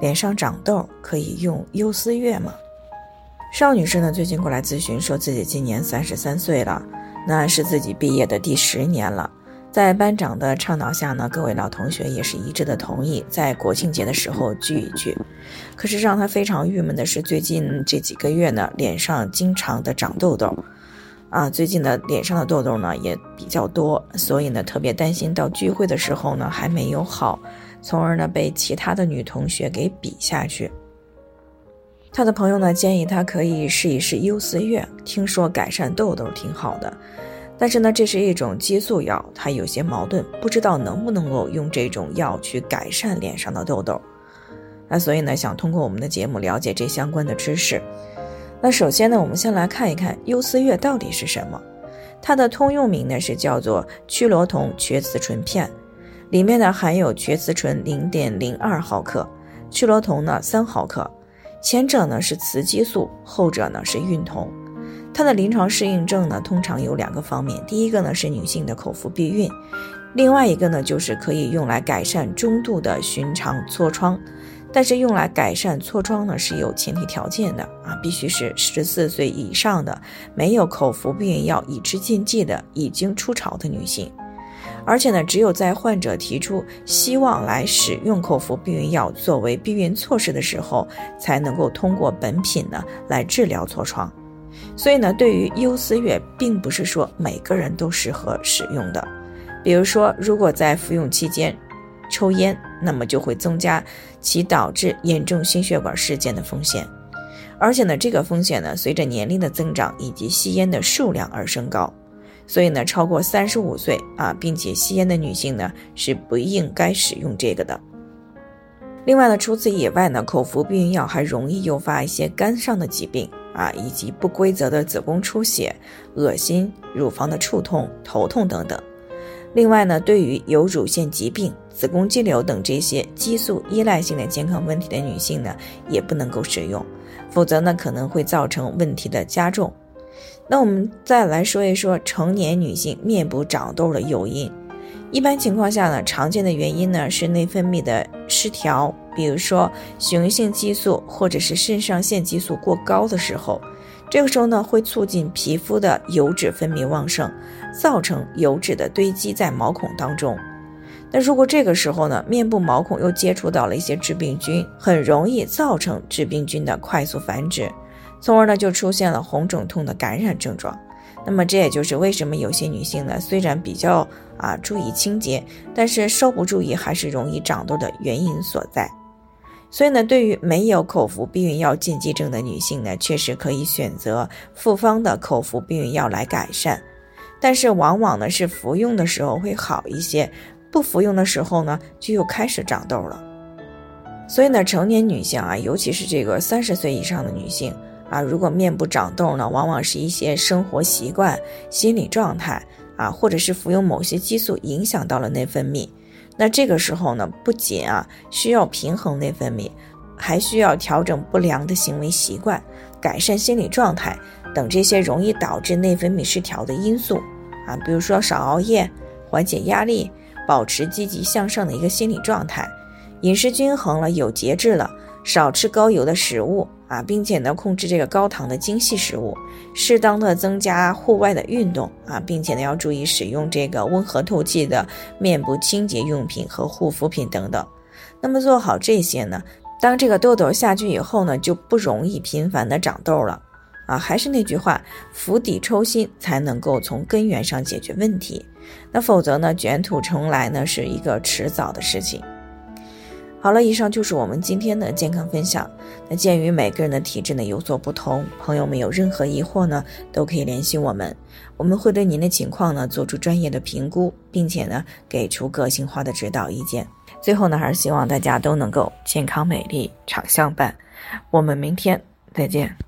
脸上长痘可以用优思悦吗？邵女士呢，最近过来咨询，说自己今年三十三岁了，那是自己毕业的第十年了。在班长的倡导下呢，各位老同学也是一致的同意，在国庆节的时候聚一聚。可是让她非常郁闷的是，最近这几个月呢，脸上经常的长痘痘，啊，最近的脸上的痘痘呢也比较多，所以呢，特别担心到聚会的时候呢还没有好。从而呢被其他的女同学给比下去。他的朋友呢建议他可以试一试优思悦，听说改善痘痘挺好的。但是呢这是一种激素药，他有些矛盾，不知道能不能够用这种药去改善脸上的痘痘。那所以呢想通过我们的节目了解这相关的知识。那首先呢我们先来看一看优思悦到底是什么。它的通用名呢是叫做曲罗酮缺雌醇片。里面呢含有缺雌醇零点零二毫克，曲罗酮呢三毫克，前者呢是雌激素，后者呢是孕酮。它的临床适应症呢通常有两个方面，第一个呢是女性的口服避孕，另外一个呢就是可以用来改善中度的寻常痤疮。但是用来改善痤疮呢是有前提条件的啊，必须是十四岁以上的，没有口服避孕药已知禁忌的，已经出潮的女性。而且呢，只有在患者提出希望来使用口服避孕药作为避孕措施的时候，才能够通过本品呢来治疗痤疮。所以呢，对于优思悦，并不是说每个人都适合使用的。比如说，如果在服用期间抽烟，那么就会增加其导致严重心血管事件的风险。而且呢，这个风险呢，随着年龄的增长以及吸烟的数量而升高。所以呢，超过三十五岁啊，并且吸烟的女性呢，是不应该使用这个的。另外呢，除此以外呢，口服避孕药还容易诱发一些肝上的疾病啊，以及不规则的子宫出血、恶心、乳房的触痛、头痛等等。另外呢，对于有乳腺疾病、子宫肌瘤等这些激素依赖性的健康问题的女性呢，也不能够使用，否则呢，可能会造成问题的加重。那我们再来说一说成年女性面部长痘的诱因。一般情况下呢，常见的原因呢是内分泌的失调，比如说雄性激素或者是肾上腺激素过高的时候，这个时候呢会促进皮肤的油脂分泌旺盛，造成油脂的堆积在毛孔当中。那如果这个时候呢，面部毛孔又接触到了一些致病菌，很容易造成致病菌的快速繁殖。从而呢，就出现了红肿痛的感染症状。那么这也就是为什么有些女性呢，虽然比较啊注意清洁，但是稍不注意还是容易长痘的原因所在。所以呢，对于没有口服避孕药禁忌症的女性呢，确实可以选择复方的口服避孕药来改善。但是往往呢是服用的时候会好一些，不服用的时候呢就又开始长痘了。所以呢，成年女性啊，尤其是这个三十岁以上的女性。啊，如果面部长痘呢，往往是一些生活习惯、心理状态啊，或者是服用某些激素影响到了内分泌。那这个时候呢，不仅啊需要平衡内分泌，还需要调整不良的行为习惯，改善心理状态等这些容易导致内分泌失调的因素啊，比如说少熬夜、缓解压力、保持积极向上的一个心理状态，饮食均衡了，有节制了。少吃高油的食物啊，并且呢控制这个高糖的精细食物，适当的增加户外的运动啊，并且呢要注意使用这个温和透气的面部清洁用品和护肤品等等。那么做好这些呢，当这个痘痘下去以后呢，就不容易频繁的长痘了啊。还是那句话，釜底抽薪才能够从根源上解决问题，那否则呢卷土重来呢是一个迟早的事情。好了，以上就是我们今天的健康分享。那鉴于每个人的体质呢有所不同，朋友们有任何疑惑呢，都可以联系我们，我们会对您的情况呢做出专业的评估，并且呢给出个性化的指导意见。最后呢，还是希望大家都能够健康美丽常相伴。我们明天再见。